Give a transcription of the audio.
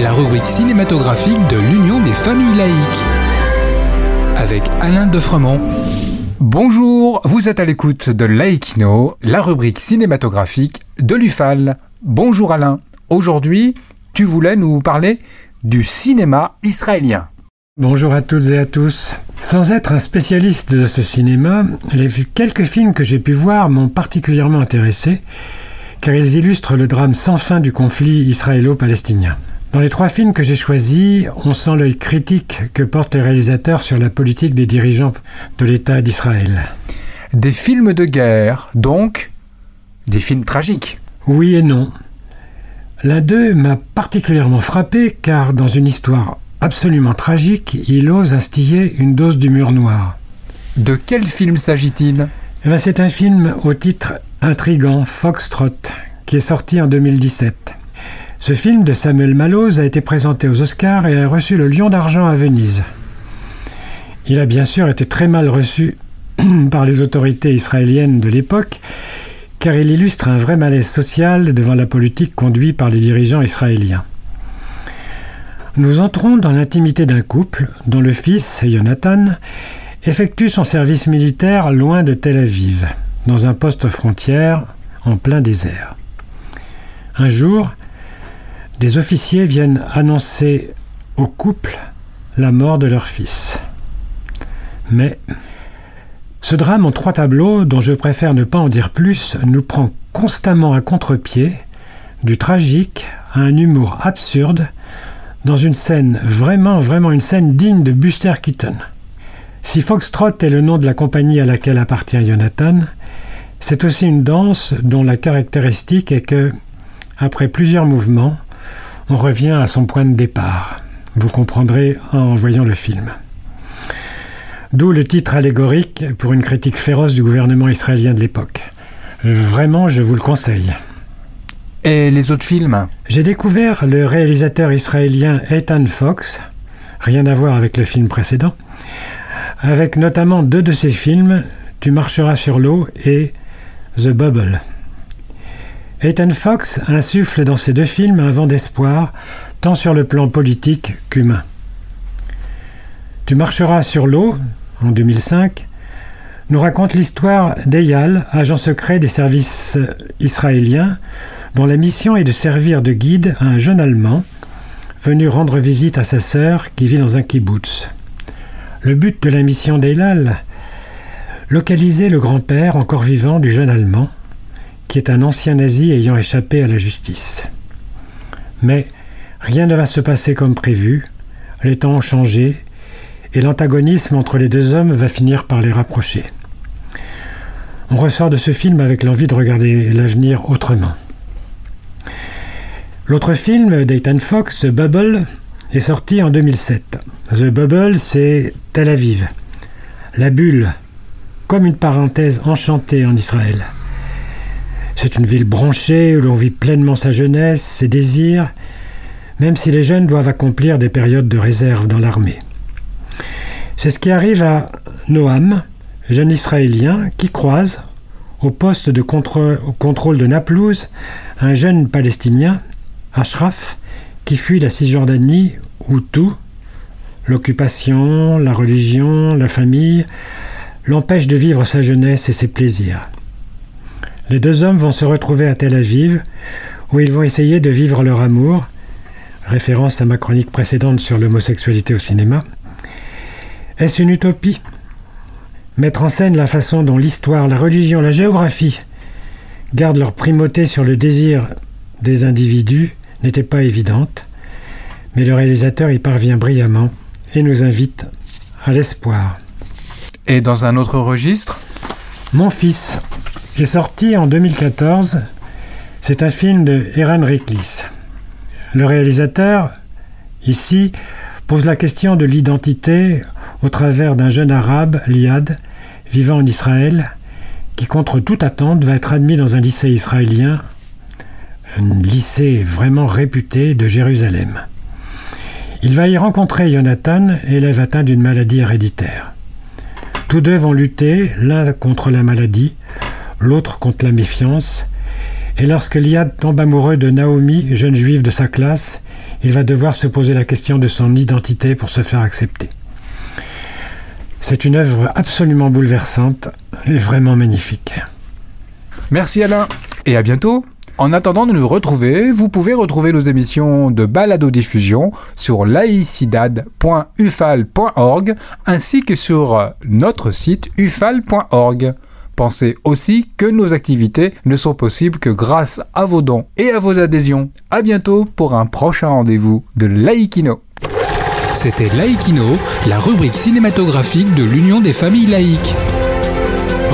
La rubrique cinématographique de l'Union des familles laïques. Avec Alain Defremont. Bonjour, vous êtes à l'écoute de Laïkino, la rubrique cinématographique de l'UFAL. Bonjour Alain, aujourd'hui tu voulais nous parler du cinéma israélien. Bonjour à toutes et à tous. Sans être un spécialiste de ce cinéma, les quelques films que j'ai pu voir m'ont particulièrement intéressé car ils illustrent le drame sans fin du conflit israélo-palestinien. Dans les trois films que j'ai choisis, on sent l'œil critique que porte le réalisateur sur la politique des dirigeants de l'État d'Israël. Des films de guerre, donc des films tragiques. Oui et non. L'un d'eux m'a particulièrement frappé car dans une histoire absolument tragique, il ose instiller une dose d'humour noir. De quel film s'agit-il? Eh ben, C'est un film au titre intrigant Foxtrot, qui est sorti en 2017. Ce film de Samuel Mallows a été présenté aux Oscars et a reçu le Lion d'argent à Venise. Il a bien sûr été très mal reçu par les autorités israéliennes de l'époque, car il illustre un vrai malaise social devant la politique conduite par les dirigeants israéliens. Nous entrons dans l'intimité d'un couple dont le fils, Jonathan, effectue son service militaire loin de Tel Aviv dans un poste frontière en plein désert. Un jour, des officiers viennent annoncer au couple la mort de leur fils. Mais ce drame en trois tableaux, dont je préfère ne pas en dire plus, nous prend constamment à contre-pied, du tragique à un humour absurde, dans une scène vraiment, vraiment une scène digne de Buster Keaton. Si Foxtrot est le nom de la compagnie à laquelle appartient Jonathan, c'est aussi une danse dont la caractéristique est que, après plusieurs mouvements, on revient à son point de départ. Vous comprendrez en voyant le film. D'où le titre allégorique pour une critique féroce du gouvernement israélien de l'époque. Vraiment, je vous le conseille. Et les autres films? J'ai découvert le réalisateur israélien Ethan Fox, rien à voir avec le film précédent, avec notamment deux de ses films, Tu marcheras sur l'eau et The Bubble. Ethan Fox insuffle dans ces deux films un vent d'espoir, tant sur le plan politique qu'humain. Tu marcheras sur l'eau, en 2005, nous raconte l'histoire d'Eyal, agent secret des services israéliens, dont la mission est de servir de guide à un jeune Allemand venu rendre visite à sa sœur qui vit dans un kibbutz. Le but de la mission d'Eyal localiser le grand-père encore vivant du jeune Allemand, qui est un ancien nazi ayant échappé à la justice. Mais rien ne va se passer comme prévu, les temps ont changé, et l'antagonisme entre les deux hommes va finir par les rapprocher. On ressort de ce film avec l'envie de regarder l'avenir autrement. L'autre film d'Ethan Fox, Bubble, est sorti en 2007. The Bubble, c'est Tel Aviv. La bulle, comme une parenthèse enchantée en Israël. C'est une ville branchée où l'on vit pleinement sa jeunesse, ses désirs, même si les jeunes doivent accomplir des périodes de réserve dans l'armée. C'est ce qui arrive à Noam, jeune Israélien, qui croise, au poste de contrôle de Naplouse, un jeune Palestinien, Ashraf, qui fuit la Cisjordanie où tout, l'occupation, la religion, la famille, l'empêche de vivre sa jeunesse et ses plaisirs. Les deux hommes vont se retrouver à Tel Aviv, où ils vont essayer de vivre leur amour, référence à ma chronique précédente sur l'homosexualité au cinéma. Est-ce une utopie? Mettre en scène la façon dont l'histoire, la religion, la géographie gardent leur primauté sur le désir des individus n'était pas évidente, mais le réalisateur y parvient brillamment et nous invite à l'espoir. Et dans un autre registre Mon fils est sorti en 2014. C'est un film de Eran Riklis. Le réalisateur, ici, pose la question de l'identité au travers d'un jeune arabe, Liad, vivant en Israël, qui contre toute attente va être admis dans un lycée israélien, un lycée vraiment réputé de Jérusalem. Il va y rencontrer Jonathan, élève atteint d'une maladie héréditaire. Deux vont lutter, l'un contre la maladie, l'autre contre la méfiance, et lorsque Liad tombe amoureux de Naomi, jeune juive de sa classe, il va devoir se poser la question de son identité pour se faire accepter. C'est une œuvre absolument bouleversante et vraiment magnifique. Merci Alain et à bientôt. En attendant de nous retrouver, vous pouvez retrouver nos émissions de balado diffusion sur laicidad.ufal.org ainsi que sur notre site ufal.org. Pensez aussi que nos activités ne sont possibles que grâce à vos dons et à vos adhésions. À bientôt pour un prochain rendez-vous de Laïkino. C'était Laïkino, la rubrique cinématographique de l'Union des familles laïques.